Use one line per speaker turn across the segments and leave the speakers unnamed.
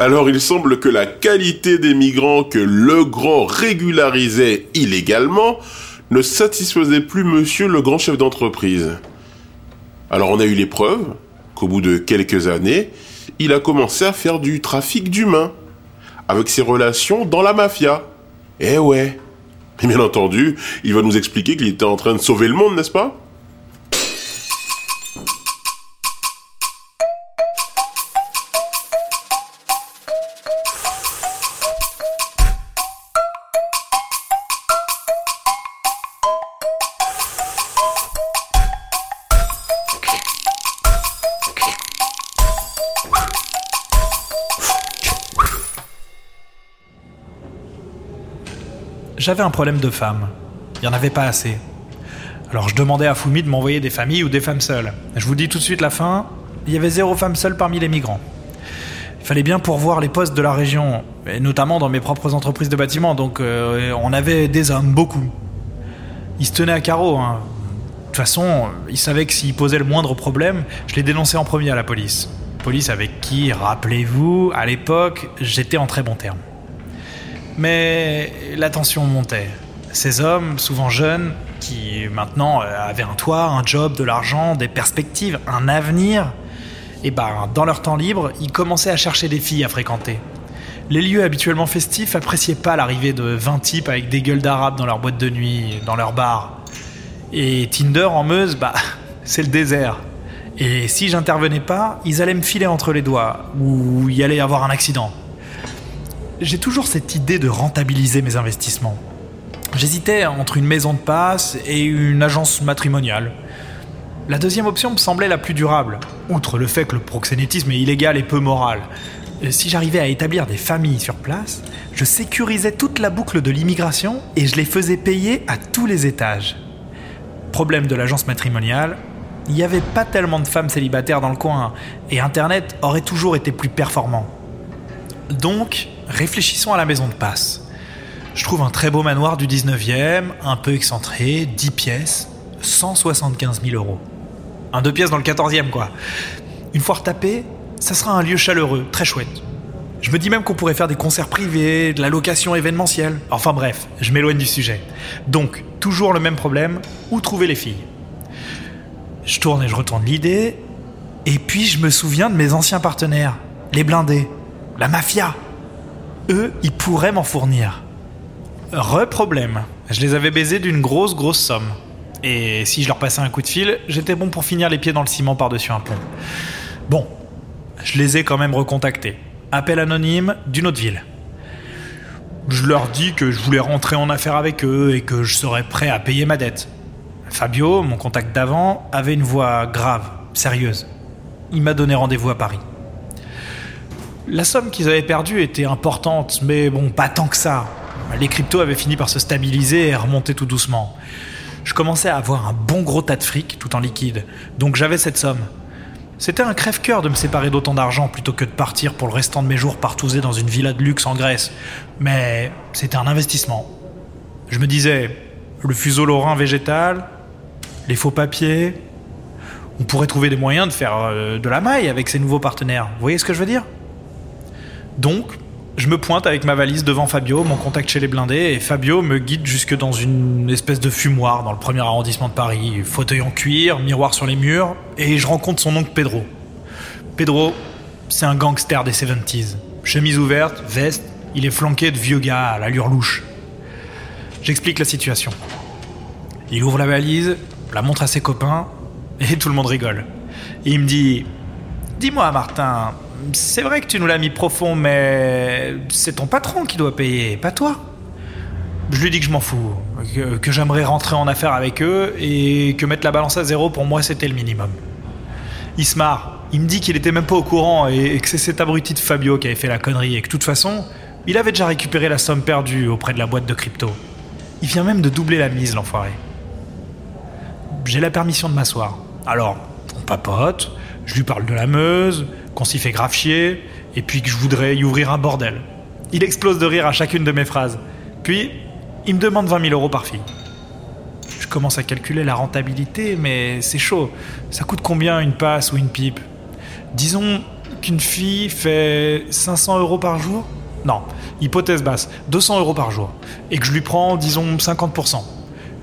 Alors il semble que la qualité des migrants que Legrand régularisait illégalement ne satisfaisait plus monsieur le grand chef d'entreprise. Alors on a eu les preuves qu'au bout de quelques années, il a commencé à faire du trafic d'humains, avec ses relations dans la mafia. Eh ouais. Et bien entendu, il va nous expliquer qu'il était en train de sauver le monde, n'est-ce pas?
J'avais un problème de femmes. Il n'y en avait pas assez. Alors je demandais à Foumi de m'envoyer des familles ou des femmes seules. Je vous dis tout de suite la fin, il y avait zéro femme seule parmi les migrants. Il fallait bien pourvoir les postes de la région, et notamment dans mes propres entreprises de bâtiment, donc euh, on avait des hommes, beaucoup. Ils se tenaient à carreau. Hein. De toute façon, ils savaient que s'ils posaient le moindre problème, je les dénonçais en premier à la police. Police avec qui, rappelez-vous, à l'époque, j'étais en très bon terme. Mais la tension montait. Ces hommes, souvent jeunes, qui maintenant euh, avaient un toit, un job, de l'argent, des perspectives, un avenir, et eh ben dans leur temps libre, ils commençaient à chercher des filles à fréquenter. Les lieux habituellement festifs appréciaient pas l'arrivée de 20 types avec des gueules d'arabes dans leur boîte de nuit, dans leur bar. Et Tinder en Meuse, bah, c'est le désert. Et si j'intervenais pas, ils allaient me filer entre les doigts, ou y allait avoir un accident j'ai toujours cette idée de rentabiliser mes investissements. J'hésitais entre une maison de passe et une agence matrimoniale. La deuxième option me semblait la plus durable, outre le fait que le proxénétisme est illégal et peu moral. Si j'arrivais à établir des familles sur place, je sécurisais toute la boucle de l'immigration et je les faisais payer à tous les étages. Problème de l'agence matrimoniale, il n'y avait pas tellement de femmes célibataires dans le coin et Internet aurait toujours été plus performant. Donc, réfléchissons à la maison de passe. Je trouve un très beau manoir du 19e, un peu excentré, 10 pièces, 175 000 euros. Un deux pièces dans le 14e, quoi. Une fois retapé, ça sera un lieu chaleureux, très chouette. Je me dis même qu'on pourrait faire des concerts privés, de la location événementielle. Enfin bref, je m'éloigne du sujet. Donc, toujours le même problème, où trouver les filles? Je tourne et je retourne l'idée, et puis je me souviens de mes anciens partenaires, les blindés, la mafia eux, ils pourraient m'en fournir. Re-problème. Je les avais baisés d'une grosse, grosse somme. Et si je leur passais un coup de fil, j'étais bon pour finir les pieds dans le ciment par-dessus un pont. Bon, je les ai quand même recontactés. Appel anonyme d'une autre ville. Je leur dis que je voulais rentrer en affaire avec eux et que je serais prêt à payer ma dette. Fabio, mon contact d'avant, avait une voix grave, sérieuse. Il m'a donné rendez-vous à Paris. La somme qu'ils avaient perdue était importante, mais bon, pas tant que ça. Les cryptos avaient fini par se stabiliser et remonter tout doucement. Je commençais à avoir un bon gros tas de fric tout en liquide, donc j'avais cette somme. C'était un crève-cœur de me séparer d'autant d'argent plutôt que de partir pour le restant de mes jours partouzer dans une villa de luxe en Grèce. Mais c'était un investissement. Je me disais, le fuseau lorrain végétal, les faux papiers, on pourrait trouver des moyens de faire euh, de la maille avec ces nouveaux partenaires. Vous voyez ce que je veux dire? Donc, je me pointe avec ma valise devant Fabio, mon contact chez les blindés, et Fabio me guide jusque dans une espèce de fumoir dans le premier arrondissement de Paris. Fauteuil en cuir, miroir sur les murs, et je rencontre son oncle Pedro. Pedro, c'est un gangster des 70s. Chemise ouverte, veste, il est flanqué de vieux gars à l'allure louche. J'explique la situation. Il ouvre la valise, la montre à ses copains, et tout le monde rigole. Il me dit Dis-moi, Martin, c'est vrai que tu nous l'as mis profond, mais c'est ton patron qui doit payer, pas toi. Je lui dis que je m'en fous, que, j'aimerais rentrer en affaire avec eux et que mettre la balance à zéro pour moi c'était le minimum. Il il me dit qu'il était même pas au courant et, que c'est cet abruti de Fabio qui avait fait la connerie et que de toute façon, il avait déjà récupéré la somme perdue auprès de la boîte de crypto. Il vient même de doubler la mise, l'enfoiré. J'ai la permission de m'asseoir. Alors, on papote, je lui parle de la Meuse, qu'on s'y fait grave chier, et puis que je voudrais y ouvrir un bordel. Il explose de rire à chacune de mes phrases. Puis, il me demande 20 000 euros par fille. Je commence à calculer la rentabilité, mais c'est chaud. Ça coûte combien une passe ou une pipe? Disons qu'une fille fait 500 euros par jour? Non, hypothèse basse, 200 euros par jour. Et que je lui prends, disons, 50%.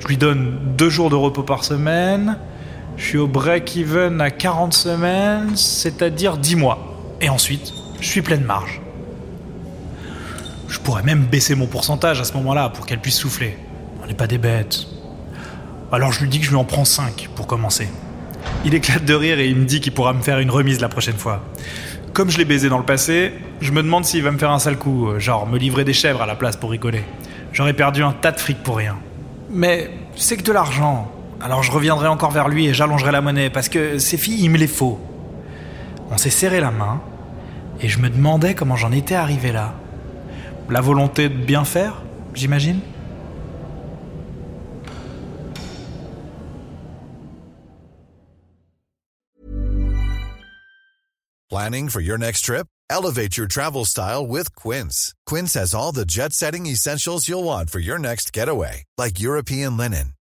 Je lui donne deux jours de repos par semaine. Je suis au break-even à 40 semaines, c'est-à-dire 10 mois. Et ensuite, je suis pleine marge. Je pourrais même baisser mon pourcentage à ce moment-là pour qu'elle puisse souffler. On n'est pas des bêtes. Alors je lui dis que je lui en prends 5 pour commencer. Il éclate de rire et il me dit qu'il pourra me faire une remise la prochaine fois. Comme je l'ai baisé dans le passé, je me demande s'il va me faire un sale coup, euh, genre me livrer des chèvres à la place pour rigoler. J'aurais perdu un tas de fric pour rien. Mais c'est que de l'argent. Alors je reviendrai encore vers lui et j'allongerai la monnaie parce que ces filles, il me les faut. On s'est serré la main et je me demandais comment j'en étais arrivé là. La volonté de bien faire, j'imagine?
Planning for your next trip? Elevate your travel style with Quince. Quince has all the jet setting essentials you'll want for your next getaway, like European linen,